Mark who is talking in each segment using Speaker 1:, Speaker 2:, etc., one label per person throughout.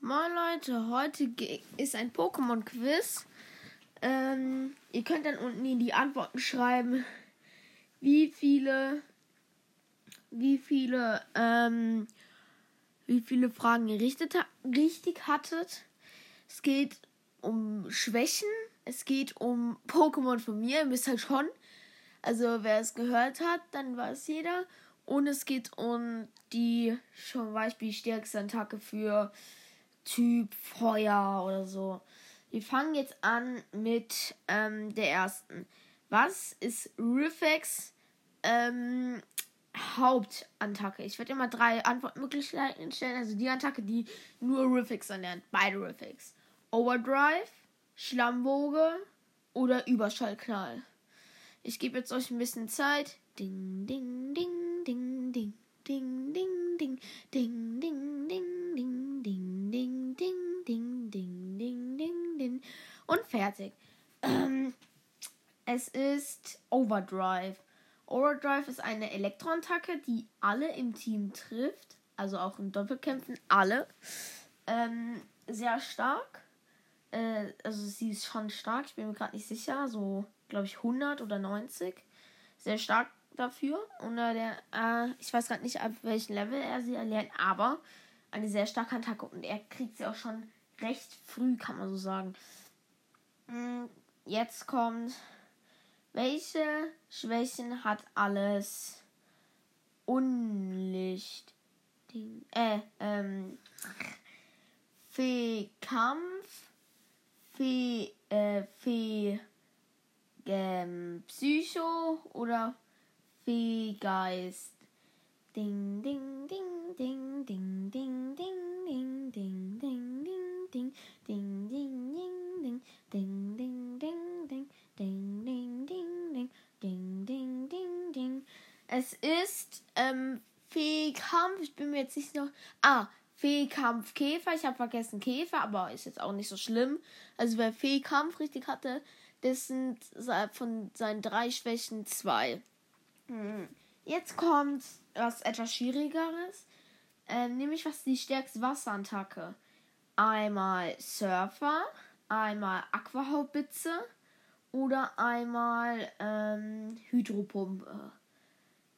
Speaker 1: Moin Leute, heute ist ein Pokémon-Quiz. Ähm, ihr könnt dann unten in die Antworten schreiben, wie viele, wie viele, ähm, wie viele Fragen ihr richtig, richtig hattet. Es geht um Schwächen, es geht um Pokémon von mir, ihr wisst halt schon. Also wer es gehört hat, dann weiß jeder. Und es geht um die zum Beispiel stärkste Attacke für Typ Feuer oder so. Wir fangen jetzt an mit ähm, der ersten. Was ist Riffex ähm, Hauptattacke? Ich werde immer drei Antwortmöglichkeiten stellen. Also die Attacke, die nur Riffex erlernt. Beide Riffex. Overdrive, Schlammwoge oder Überschallknall. Ich gebe jetzt euch ein bisschen Zeit. Ding, ding, ding, ding, ding, ding, ding, ding, ding, ding, ding, ding, ding, ding, ding, ding, ding, ding, ding. Und fertig. Ähm, es ist Overdrive. Overdrive ist eine Elektroattacke, die alle im Team trifft. Also auch im Doppelkämpfen alle. Ähm, sehr stark. Äh, also sie ist schon stark. Ich bin mir gerade nicht sicher. So, glaube ich, 100 oder 90. Sehr stark dafür. Und der, äh, ich weiß gerade nicht, ab welchem Level er sie erlernt, aber eine sehr starke Attacke. Und er kriegt sie auch schon recht früh, kann man so sagen. Hm, jetzt kommt, welche Schwächen hat alles Unlicht? Äh, ähm, Fee-Kampf, Fee, äh, Fee, ähm, Psycho oder Fee-Geist? Ding, ding, ding, ding, ding, ding, ding, ding, ding, ding, ding, ding, ding, ding, ding, Es ist ähm, Fehlkampf. Ich bin mir jetzt nicht noch. Ah, Fehlkampf Käfer. Ich habe vergessen Käfer, aber ist jetzt auch nicht so schlimm. Also wer Fehlkampf richtig hatte, das sind von seinen drei Schwächen zwei. Hm. Jetzt kommt was etwas schwierigeres. Ähm, nämlich was die stärkste Wasserattacke. Einmal Surfer, einmal Aquahaubitze oder einmal ähm, Hydropumpe.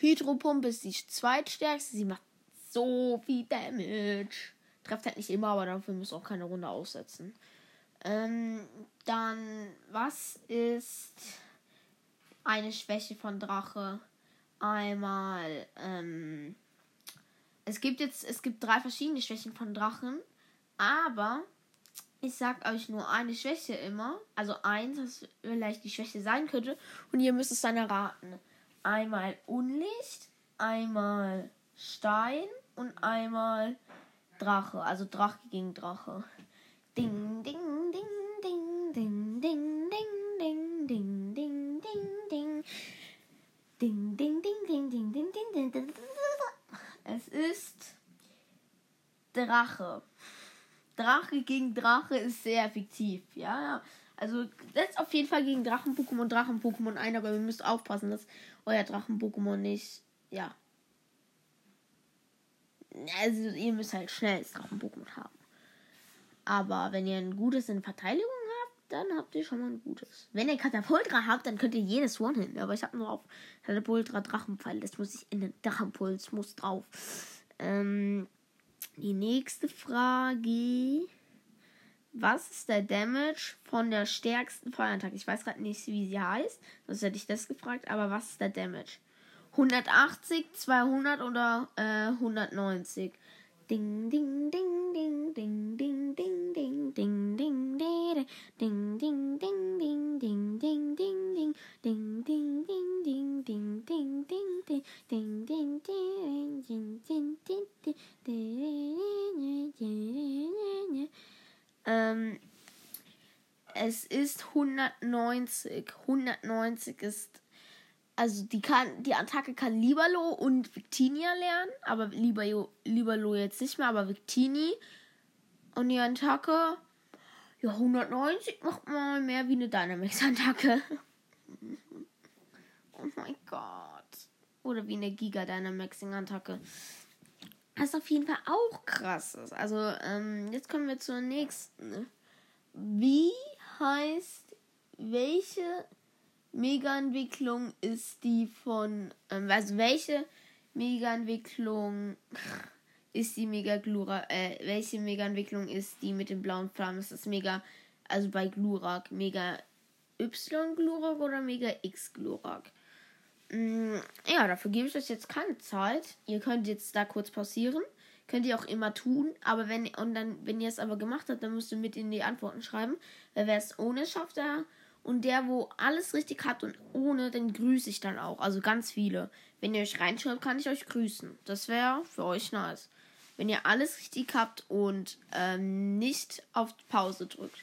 Speaker 1: Hydropumpe ist die zweitstärkste. Sie macht so viel Damage. Trefft halt nicht immer, aber dafür muss auch keine Runde aussetzen. Ähm, dann, was ist eine Schwäche von Drache? Einmal, ähm, es gibt jetzt, es gibt drei verschiedene Schwächen von Drachen, aber ich sag euch nur eine Schwäche immer. Also eins, was vielleicht die Schwäche sein könnte. Und ihr müsst es dann erraten. Einmal Unlicht, einmal Stein und einmal Drache. Also Drache gegen Drache. Ding, ding, ding, ding, ding, ding, ding, ding, ding, ding, ding, ding. Ding, ding, ding, ding, ding, ding, ding, ding. Es ist Drache. Drache gegen Drache ist sehr effektiv, ja. Also setzt auf jeden Fall gegen Drachen-Pokémon, Drachen-Pokémon ein, aber ihr müsst aufpassen, dass euer Drachen-Pokémon nicht, ja. Also ihr müsst halt schnelles Drachen-Pokémon haben. Aber wenn ihr ein gutes in Verteidigung habt, dann habt ihr schon mal ein gutes. Wenn ihr Katapultra habt, dann könnt ihr jedes One hin. Aber ich habe nur auf Katapultra Drachenpfeil. Das muss ich in den Drachenpuls, muss drauf. Ähm, die nächste Frage. Was ist der Damage von der stärksten Feuerattacke? Ich weiß gerade nicht, wie sie heißt. Sonst hätte ich das gefragt. Aber was ist der Damage? 180, 200 oder äh, 190? Ding, ding, ding, ding, ding, ding, ding, ding, ding, ding, ding, ding, ding, ding, ding, ding, ding, ding, ding, 190. 190 ist. Also die kann die Attacke kann Libalo und Victinia lernen, aber Libalo, Libalo jetzt nicht mehr, aber Victini. Und die Attacke. Ja, 190 macht mal mehr wie eine Dynamax-Attacke. oh mein Gott. Oder wie eine Giga Dynamaxing-Attacke. Was auf jeden Fall auch krass ist. Also, ähm, jetzt kommen wir zur nächsten. Wie heißt, welche Mega-Entwicklung ist die von, ähm, also welche Mega-Entwicklung ist die Mega Glura, äh, welche Mega-Entwicklung ist die mit dem blauen Flammen? Ist das Mega, also bei Glurak, Mega Y Glurak oder Mega X Glurak? Mm, ja, dafür gebe ich euch jetzt keine Zeit. Ihr könnt jetzt da kurz pausieren. Könnt ihr auch immer tun. Aber wenn, und dann, wenn ihr es aber gemacht habt, dann müsst ihr mit in die Antworten schreiben. Wer es ohne schafft, der und der, wo alles richtig hat und ohne, den grüße ich dann auch. Also ganz viele. Wenn ihr euch reinschreibt, kann ich euch grüßen. Das wäre für euch nice. Wenn ihr alles richtig habt und ähm, nicht auf Pause drückt.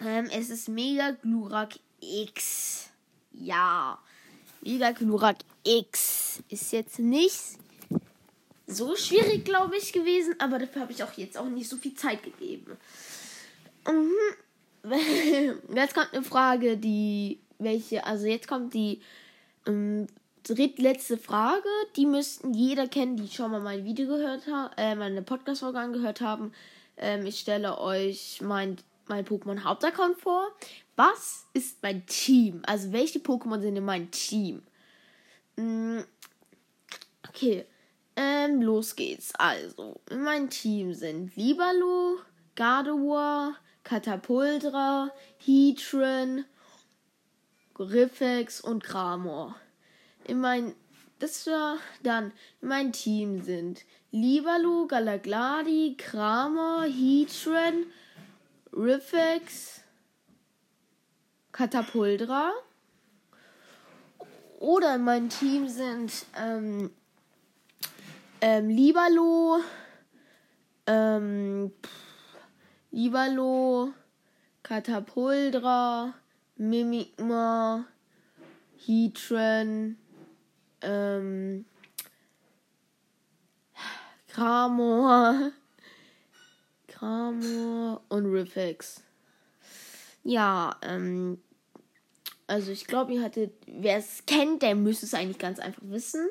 Speaker 1: Ähm, es ist Mega Glurak X. Ja. Mega Glurak X ist jetzt nicht so schwierig, glaube ich, gewesen, aber dafür habe ich auch jetzt auch nicht so viel Zeit gegeben. Mhm. Jetzt kommt eine Frage, die welche, also jetzt kommt die ähm, drittletzte Frage. Die müssten jeder kennen, die schon mal mein Video gehört haben, äh, meine Podcast-Folge angehört haben. Ähm, ich stelle euch mein, mein Pokémon-Hauptaccount vor. Was ist mein Team? Also welche Pokémon sind in meinem Team? Mm, okay. Ähm, los geht's. Also, in meinem Team sind Libalo, Gardevoir, Katapultra, Heatran, Griffex und Kramor. In mein, das war dann, in meinem Team sind Libalo, Galagladi, Kramor, Heatran, Riffex, Katapultra. Oder in meinem Team sind ähm, ähm, Libalo, ähm, Libalo, Katapultra, Mimikma, Heatran, ähm, Kramor, Kramor und Riffex. Ja, ähm, also ich glaube, ihr hattet, wer es kennt, der müsste es eigentlich ganz einfach wissen.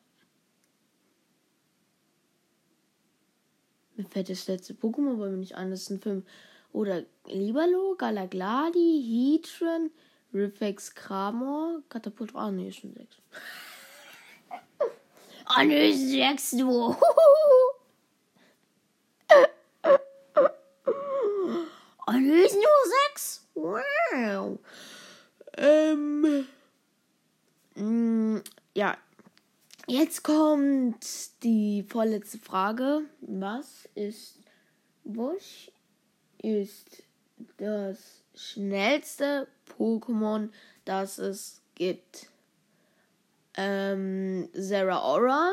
Speaker 1: Das letzte Pokémon aber nicht an. Das sind fünf. Oder Libalo, Galagladi, Heatran, Riffex, Kramor, Katapult. Ah, nee, ist schon sechs. Ah, nee, sechs, du. Ah, nee, ist nur sechs. Wow. Ähm. Mh, ja, Jetzt kommt die vorletzte Frage. Was ist Busch ist das schnellste Pokémon, das es gibt? Ähm, Zeraora.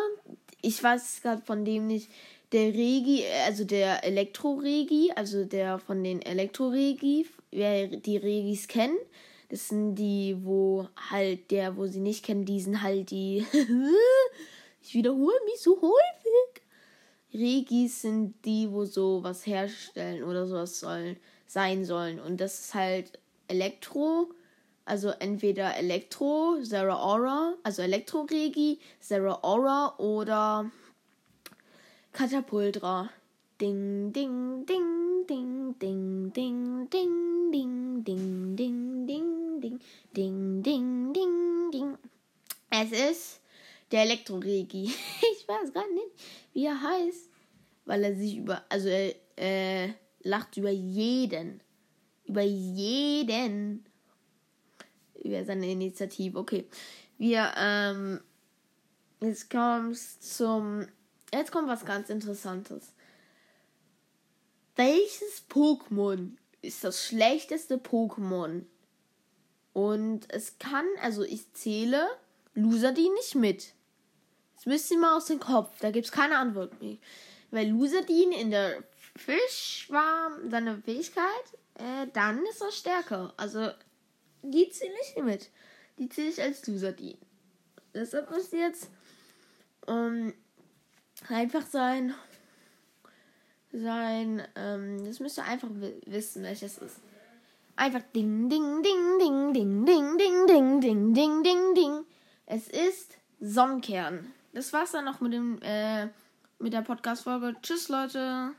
Speaker 1: Ich weiß gerade von dem nicht. Der Regi, also der Elektro-Regi, also der von den Elektro-Regi, wer die Regis kennt, das sind die, wo halt der, wo sie nicht kennen, die sind halt die. ich wiederhole mich so häufig. Regis sind die, wo so was herstellen oder sowas sollen, sein sollen. Und das ist halt Elektro. Also entweder Elektro, Zera Aura, also Elektro-Regi, Zera Aura oder Katapultra. Ding, ding, ding, ding, ding, ding, ding, ding, ding, ding, ding, ding, ding, ding, ding, ding. Es ist der Elektroregi. Ich weiß gar nicht, wie er heißt. Weil er sich über, also er äh, lacht über jeden. über jeden. Über seine Initiative. Okay. Wir, ähm, jetzt kommt's zum, jetzt kommt was ganz Interessantes. Welches Pokémon ist das schlechteste Pokémon? Und es kann, also ich zähle Loserdi nicht mit. Das müsst ihr mal aus dem Kopf. Da gibt es keine Antwort mehr. Weil Lusadin in der Fisch war seine Fähigkeit, äh, dann ist er stärker. Also die zähle ich nicht mit. Die zähle ich als Lusadin. Deshalb müsst ihr jetzt ähm, einfach sein. Sein, ähm, das müsst ihr einfach wissen, welches ist. Einfach ding, ding, ding, ding, ding, ding, ding, ding, ding, ding, ding, ding. Es ist Sonnenkern. Das war's dann noch mit dem, äh, mit der Podcast-Folge. Tschüss, Leute.